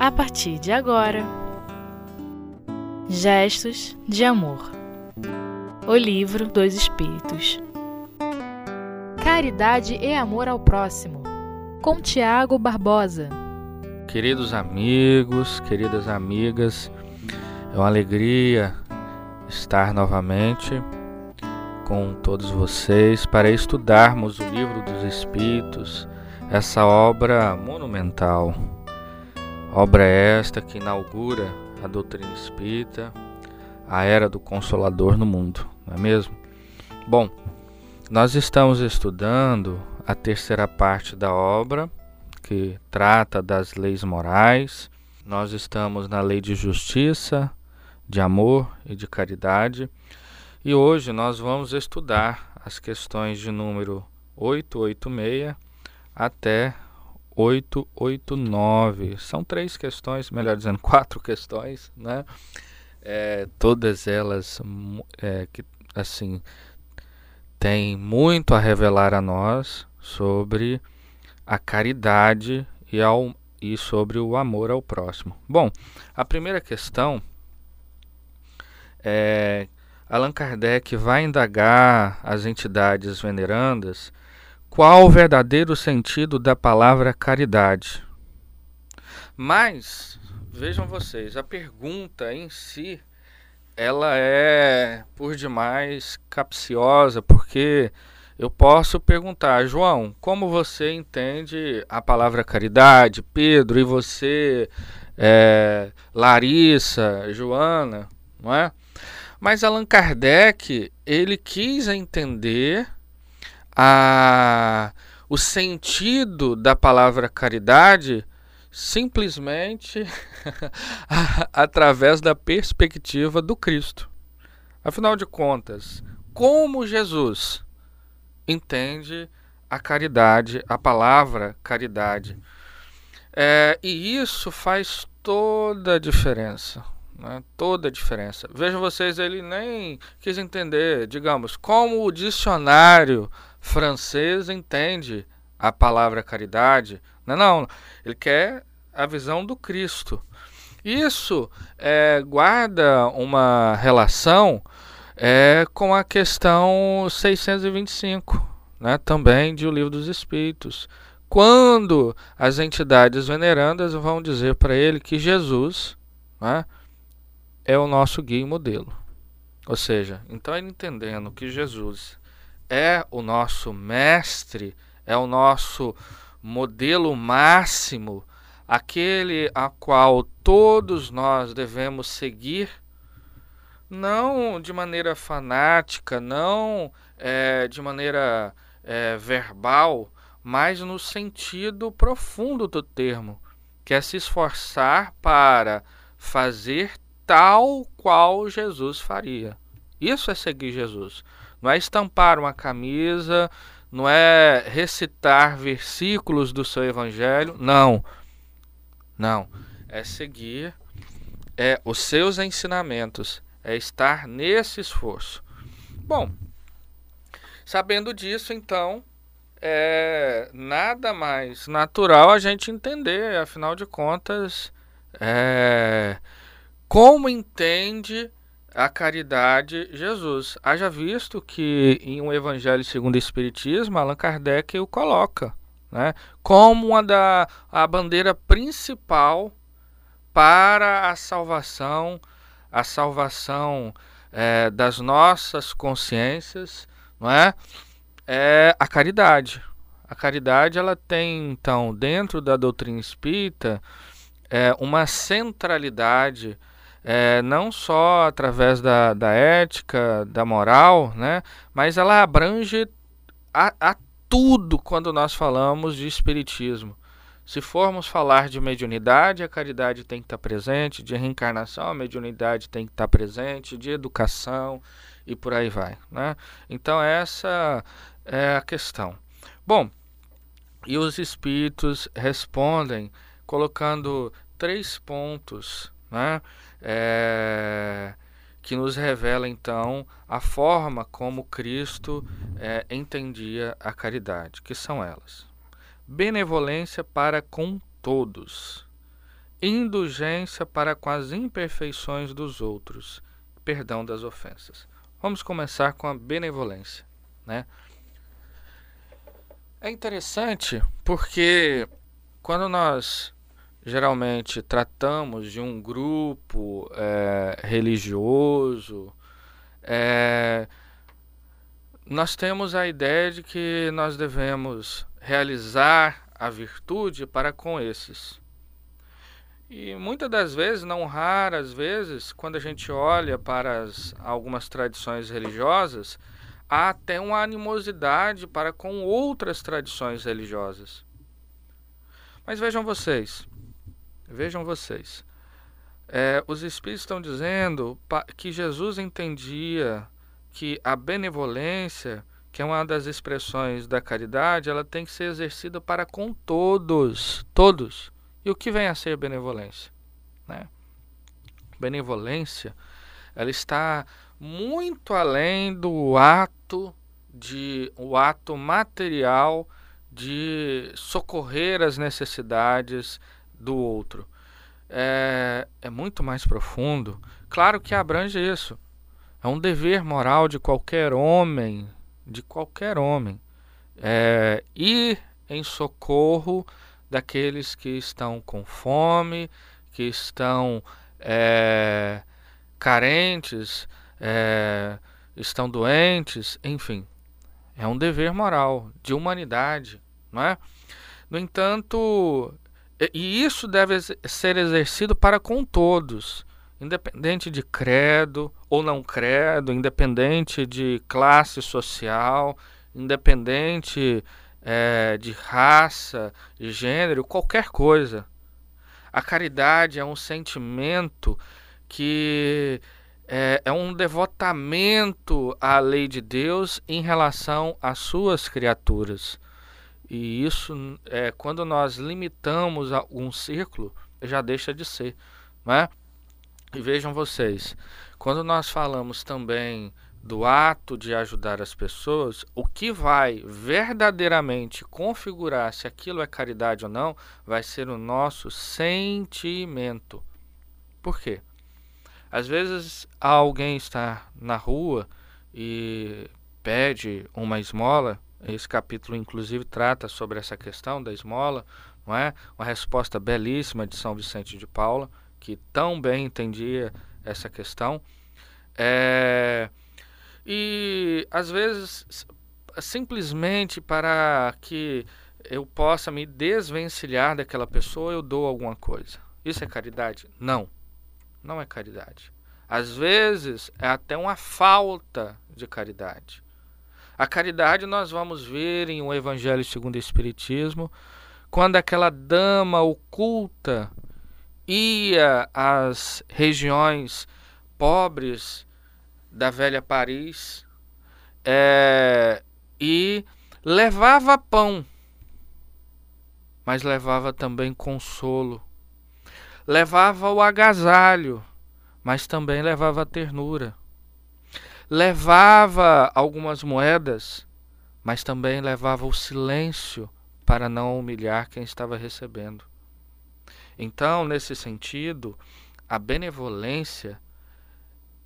a partir de agora. Gestos de Amor O Livro dos Espíritos Caridade e Amor ao Próximo com Tiago Barbosa. Queridos amigos, queridas amigas, é uma alegria estar novamente com todos vocês para estudarmos o Livro dos Espíritos, essa obra monumental Obra esta que inaugura a doutrina espírita, a era do Consolador no mundo, não é mesmo? Bom, nós estamos estudando a terceira parte da obra, que trata das leis morais. Nós estamos na lei de justiça, de amor e de caridade. E hoje nós vamos estudar as questões de número 886 até 889. São três questões, melhor dizendo, quatro questões, né? É, todas elas é, que assim têm muito a revelar a nós sobre a caridade e, ao, e sobre o amor ao próximo. Bom, a primeira questão é Allan Kardec vai indagar as entidades venerandas qual o verdadeiro sentido da palavra caridade. Mas, vejam vocês, a pergunta em si, ela é por demais capciosa, porque eu posso perguntar, João, como você entende a palavra caridade? Pedro, e você, é, Larissa, Joana, não é? Mas Allan Kardec, ele quis entender a, o sentido da palavra caridade simplesmente através da perspectiva do Cristo. Afinal de contas, como Jesus entende a caridade, a palavra caridade? É, e isso faz toda a diferença. Né? Toda a diferença. Vejam vocês, ele nem quis entender, digamos, como o dicionário francês entende a palavra caridade. Não, não, ele quer a visão do Cristo. Isso é, guarda uma relação é, com a questão 625, né, também de O Livro dos Espíritos. Quando as entidades venerandas vão dizer para ele que Jesus né, é o nosso guia e modelo. Ou seja, então ele entendendo que Jesus é o nosso mestre, é o nosso modelo máximo, aquele a qual todos nós devemos seguir, não de maneira fanática, não é, de maneira é, verbal, mas no sentido profundo do termo, que é se esforçar para fazer tal qual Jesus faria. Isso é seguir Jesus. Não é estampar uma camisa, não é recitar versículos do seu evangelho, não. Não, é seguir é os seus ensinamentos, é estar nesse esforço. Bom, sabendo disso, então, é nada mais natural a gente entender, afinal de contas, é, como entende a caridade Jesus. Haja visto que em um Evangelho segundo o Espiritismo, Allan Kardec o coloca né, como uma da a bandeira principal para a salvação, a salvação é, das nossas consciências, não é? é a caridade. A caridade ela tem então dentro da doutrina espírita é, uma centralidade é, não só através da, da ética, da moral, né, mas ela abrange a, a tudo quando nós falamos de espiritismo. Se formos falar de mediunidade, a caridade tem que estar presente, de reencarnação, a mediunidade tem que estar presente, de educação e por aí vai. Né? Então, essa é a questão. Bom, e os espíritos respondem colocando três pontos né? É, que nos revela então a forma como Cristo é, entendia a caridade, que são elas: benevolência para com todos, indulgência para com as imperfeições dos outros, perdão das ofensas. Vamos começar com a benevolência, né? É interessante porque quando nós geralmente tratamos de um grupo é, religioso, é, nós temos a ideia de que nós devemos realizar a virtude para com esses. E muitas das vezes, não raras vezes, quando a gente olha para as, algumas tradições religiosas, há até uma animosidade para com outras tradições religiosas. Mas vejam vocês, vejam vocês, é, os Espíritos estão dizendo que Jesus entendia que a benevolência, que é uma das expressões da caridade, ela tem que ser exercida para com todos, todos. E o que vem a ser benevolência? Né? Benevolência, ela está muito além do ato de o ato material de socorrer as necessidades do outro. É, é muito mais profundo. Claro que abrange isso. É um dever moral de qualquer homem, de qualquer homem, é, ir em socorro daqueles que estão com fome, que estão é, carentes, é, estão doentes, enfim. É um dever moral, de humanidade, não é? No entanto, e isso deve ser exercido para com todos, independente de credo ou não credo, independente de classe social, independente é, de raça, de gênero, qualquer coisa. A caridade é um sentimento que é, é, um devotamento à lei de Deus em relação às suas criaturas. E isso, é, quando nós limitamos um círculo, já deixa de ser. Não é? E vejam vocês, quando nós falamos também do ato de ajudar as pessoas, o que vai verdadeiramente configurar se aquilo é caridade ou não, vai ser o nosso sentimento. Por quê? Às vezes alguém está na rua e pede uma esmola, esse capítulo inclusive trata sobre essa questão da esmola, não é? Uma resposta belíssima de São Vicente de Paula, que tão bem entendia essa questão. É e às vezes, simplesmente para que eu possa me desvencilhar daquela pessoa, eu dou alguma coisa. Isso é caridade? Não. Não é caridade. Às vezes é até uma falta de caridade. A caridade nós vamos ver em o Evangelho segundo o Espiritismo, quando aquela dama oculta ia às regiões pobres da velha Paris é, e levava pão, mas levava também consolo, levava o agasalho, mas também levava ternura, levava algumas moedas, mas também levava o silêncio para não humilhar quem estava recebendo. Então, nesse sentido, a benevolência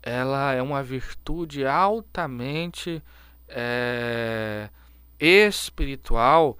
ela é uma virtude altamente é, espiritual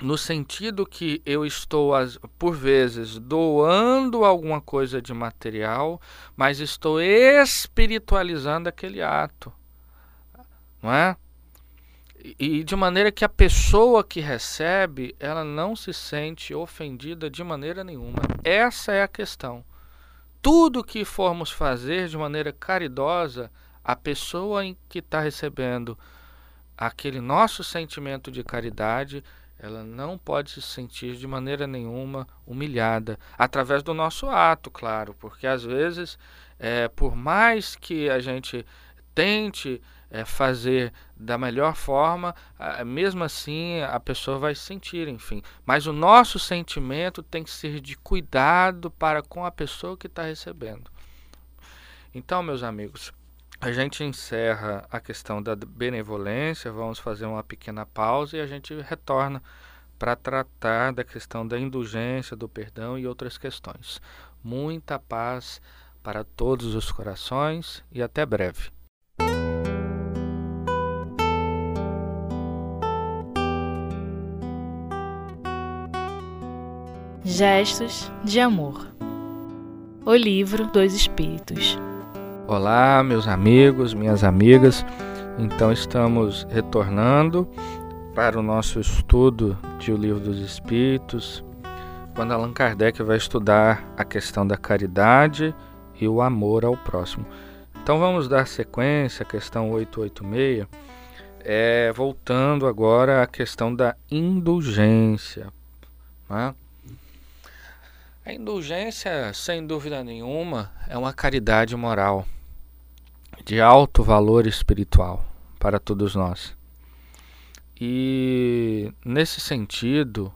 no sentido que eu estou por vezes doando alguma coisa de material, mas estou espiritualizando aquele ato, não é? E de maneira que a pessoa que recebe, ela não se sente ofendida de maneira nenhuma. Essa é a questão tudo que formos fazer de maneira caridosa, a pessoa em que está recebendo aquele nosso sentimento de caridade, ela não pode se sentir de maneira nenhuma humilhada, através do nosso ato, claro, porque às vezes, é, por mais que a gente tente é, fazer da melhor forma, mesmo assim a pessoa vai sentir, enfim. Mas o nosso sentimento tem que ser de cuidado para com a pessoa que está recebendo. Então, meus amigos, a gente encerra a questão da benevolência, vamos fazer uma pequena pausa e a gente retorna para tratar da questão da indulgência, do perdão e outras questões. Muita paz para todos os corações e até breve. Gestos de Amor O Livro dos Espíritos Olá, meus amigos, minhas amigas. Então, estamos retornando para o nosso estudo de O Livro dos Espíritos, quando Allan Kardec vai estudar a questão da caridade e o amor ao próximo. Então, vamos dar sequência à questão 886, é, voltando agora à questão da indulgência. Né? A indulgência, sem dúvida nenhuma, é uma caridade moral de alto valor espiritual para todos nós. E nesse sentido,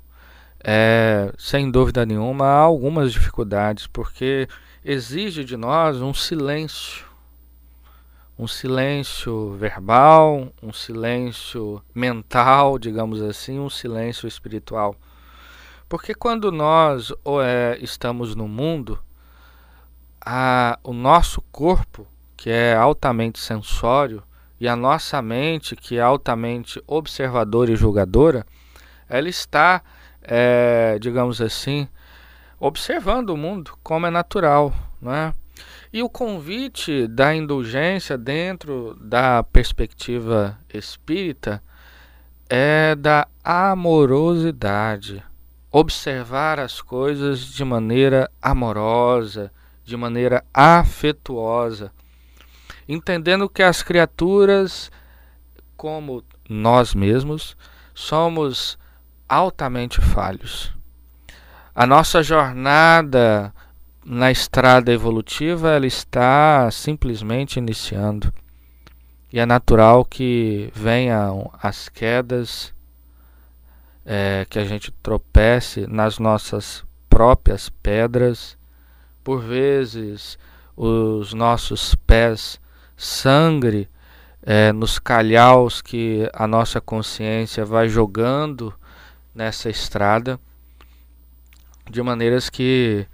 é, sem dúvida nenhuma, há algumas dificuldades, porque exige de nós um silêncio. Um silêncio verbal, um silêncio mental, digamos assim, um silêncio espiritual. Porque quando nós é, estamos no mundo, a, o nosso corpo, que é altamente sensório, e a nossa mente, que é altamente observadora e julgadora, ela está, é, digamos assim, observando o mundo como é natural, não é? E o convite da indulgência dentro da perspectiva espírita é da amorosidade, observar as coisas de maneira amorosa, de maneira afetuosa, entendendo que as criaturas, como nós mesmos, somos altamente falhos. A nossa jornada na estrada evolutiva ela está simplesmente iniciando. E é natural que venham as quedas é, que a gente tropece nas nossas próprias pedras. Por vezes, os nossos pés sangre é, nos calhaus que a nossa consciência vai jogando nessa estrada, de maneiras que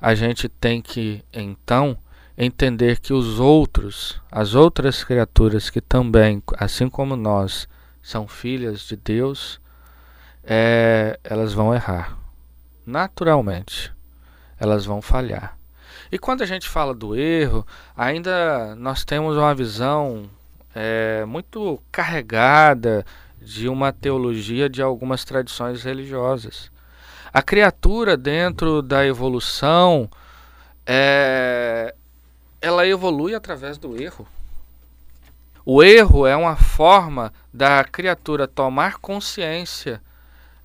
a gente tem que então entender que os outros, as outras criaturas que também, assim como nós, são filhas de Deus, é, elas vão errar. Naturalmente, elas vão falhar. E quando a gente fala do erro, ainda nós temos uma visão é, muito carregada de uma teologia de algumas tradições religiosas. A criatura dentro da evolução, é, ela evolui através do erro. O erro é uma forma da criatura tomar consciência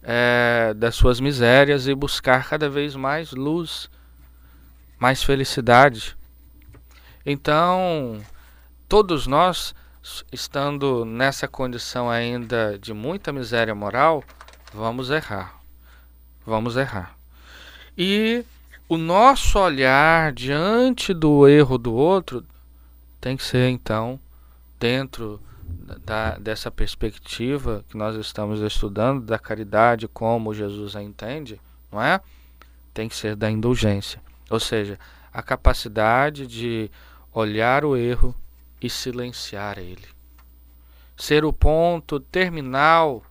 é, das suas misérias e buscar cada vez mais luz, mais felicidade. Então, todos nós, estando nessa condição ainda de muita miséria moral, vamos errar. Vamos errar. E o nosso olhar diante do erro do outro tem que ser, então, dentro da, dessa perspectiva que nós estamos estudando, da caridade como Jesus a entende, não é? Tem que ser da indulgência. Ou seja, a capacidade de olhar o erro e silenciar ele. Ser o ponto terminal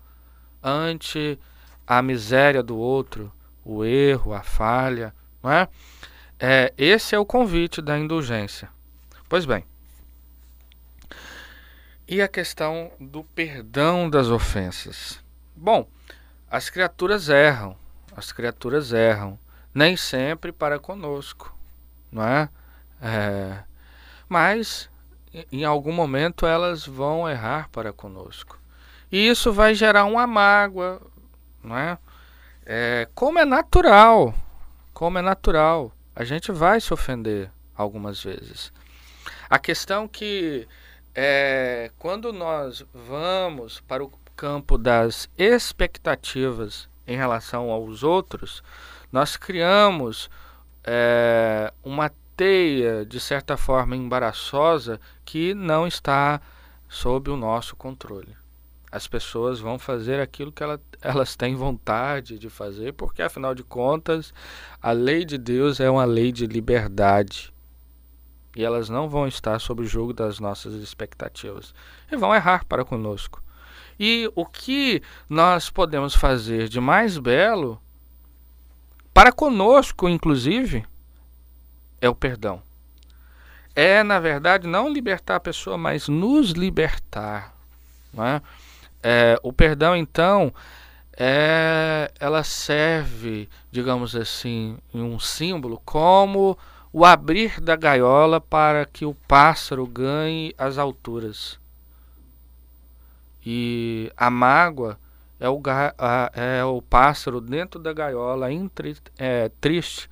ante a miséria do outro, o erro, a falha, não é? é esse é o convite da indulgência. Pois bem, e a questão do perdão das ofensas? Bom, as criaturas erram, as criaturas erram, nem sempre para conosco, não é? é mas em algum momento elas vão errar para conosco. E isso vai gerar uma mágoa, não é? é? Como é natural, como é natural, a gente vai se ofender algumas vezes. A questão que é, quando nós vamos para o campo das expectativas em relação aos outros, nós criamos é, uma teia, de certa forma, embaraçosa que não está sob o nosso controle. As pessoas vão fazer aquilo que ela, elas têm vontade de fazer, porque afinal de contas, a lei de Deus é uma lei de liberdade. E elas não vão estar sob o jogo das nossas expectativas. E vão errar para conosco. E o que nós podemos fazer de mais belo, para conosco, inclusive, é o perdão. É, na verdade, não libertar a pessoa, mas nos libertar. Não é? É, o perdão, então, é, ela serve, digamos assim, em um símbolo, como o abrir da gaiola para que o pássaro ganhe as alturas. E a mágoa é o, é o pássaro dentro da gaiola, entre, é, triste,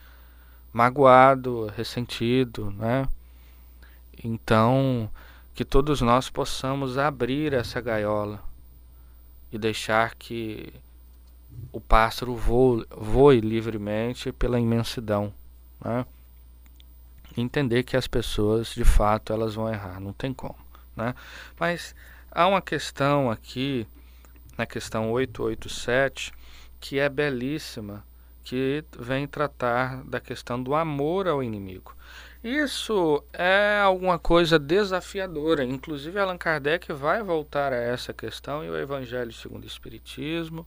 magoado, ressentido, né? Então, que todos nós possamos abrir essa gaiola e deixar que o pássaro voe, voe livremente pela imensidão. Né? Entender que as pessoas, de fato, elas vão errar, não tem como. Né? Mas há uma questão aqui, na questão 887, que é belíssima, que vem tratar da questão do amor ao inimigo. Isso é alguma coisa desafiadora. Inclusive, Allan Kardec vai voltar a essa questão e o Evangelho segundo o Espiritismo.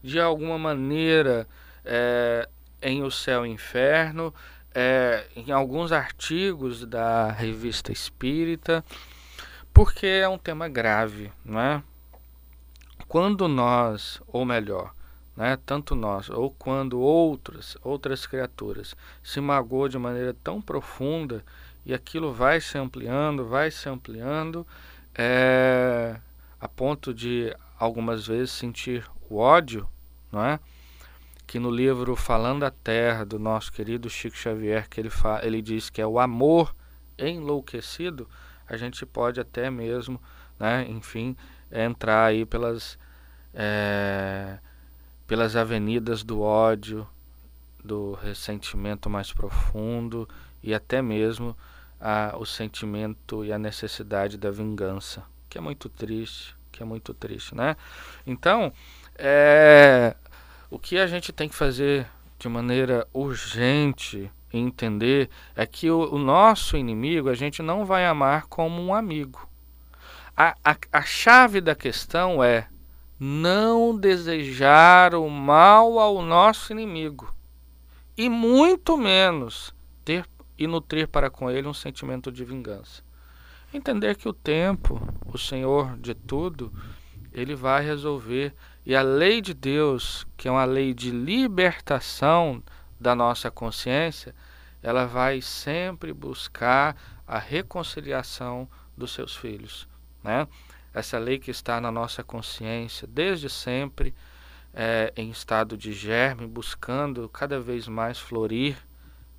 De alguma maneira, é, em O Céu e o Inferno, é, em alguns artigos da Revista Espírita, porque é um tema grave, não é? Quando nós, ou melhor, né, tanto nós ou quando outras outras criaturas se magoam de maneira tão profunda e aquilo vai se ampliando, vai se ampliando, é, a ponto de algumas vezes sentir o ódio, não é? Que no livro Falando a Terra do nosso querido Chico Xavier, que ele ele diz que é o amor enlouquecido, a gente pode até mesmo, né, enfim, entrar aí pelas é, pelas avenidas do ódio, do ressentimento mais profundo e até mesmo a, o sentimento e a necessidade da vingança, que é muito triste, que é muito triste, né? Então, é, o que a gente tem que fazer de maneira urgente entender é que o, o, nosso inimigo a gente não vai amar como um amigo. A, a, a chave da questão é não desejar o mal ao nosso inimigo, e muito menos ter e nutrir para com ele um sentimento de vingança. Entender que o tempo, o Senhor de tudo, ele vai resolver e a lei de Deus, que é uma lei de libertação da nossa consciência, ela vai sempre buscar a reconciliação dos seus filhos, né? essa lei que está na nossa consciência desde sempre, é, em estado de germe, buscando cada vez mais florir,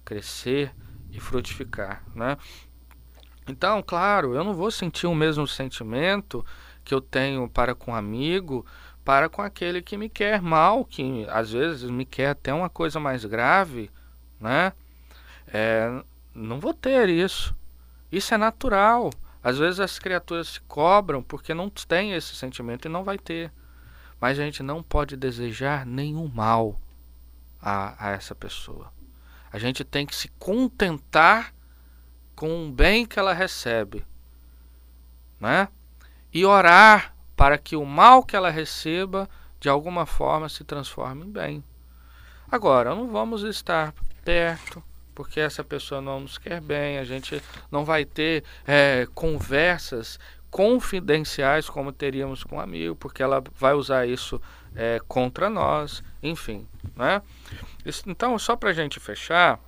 crescer e frutificar. Né? Então, claro, eu não vou sentir o mesmo sentimento que eu tenho para com um amigo, para com aquele que me quer mal, que às vezes me quer até uma coisa mais grave, né? É, não vou ter isso. Isso é natural. Às vezes as criaturas se cobram porque não têm esse sentimento e não vai ter. Mas a gente não pode desejar nenhum mal a, a essa pessoa. A gente tem que se contentar com o bem que ela recebe, né? E orar para que o mal que ela receba de alguma forma se transforme em bem. Agora, não vamos estar perto porque essa pessoa não nos quer bem, a gente não vai ter é, conversas confidenciais como teríamos com um amigo, porque ela vai usar isso é, contra nós, enfim. Né? Então, só para a gente fechar,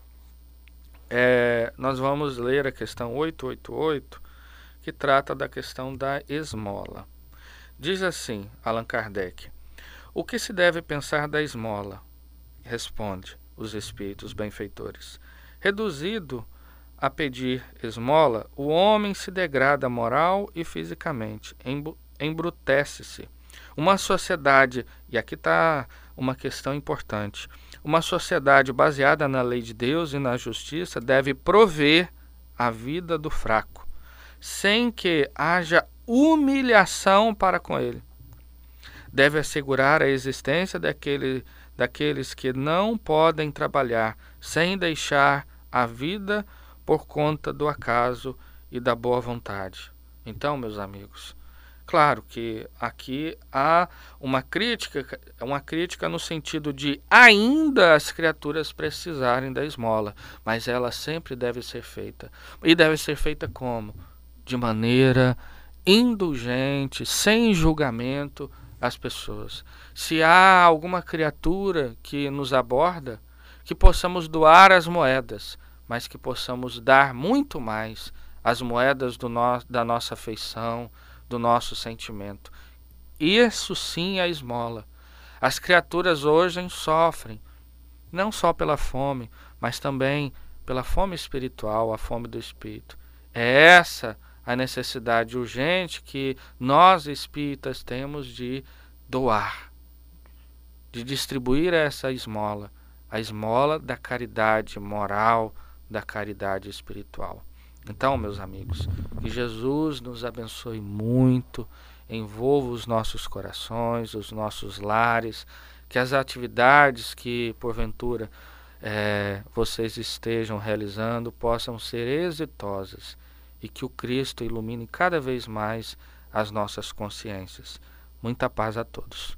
é, nós vamos ler a questão 888, que trata da questão da esmola. Diz assim Allan Kardec: O que se deve pensar da esmola? Responde os espíritos benfeitores. Reduzido a pedir esmola, o homem se degrada moral e fisicamente, embrutece-se. Uma sociedade, e aqui está uma questão importante, uma sociedade baseada na lei de Deus e na justiça deve prover a vida do fraco, sem que haja humilhação para com ele. deve assegurar a existência daquele, daqueles que não podem trabalhar sem deixar a vida por conta do acaso e da boa vontade. Então, meus amigos, claro que aqui há uma crítica, uma crítica no sentido de ainda as criaturas precisarem da esmola, mas ela sempre deve ser feita. E deve ser feita como? De maneira indulgente, sem julgamento às pessoas. Se há alguma criatura que nos aborda, que possamos doar as moedas, mas que possamos dar muito mais as moedas no, da nossa afeição, do nosso sentimento. Isso sim é esmola. As criaturas hoje sofrem, não só pela fome, mas também pela fome espiritual, a fome do espírito. É essa a necessidade urgente que nós espíritas temos de doar, de distribuir essa esmola, a esmola da caridade moral, da caridade espiritual. Então, meus amigos, que Jesus nos abençoe muito, envolva os nossos corações, os nossos lares, que as atividades que porventura é, vocês estejam realizando possam ser exitosas e que o Cristo ilumine cada vez mais as nossas consciências. Muita paz a todos.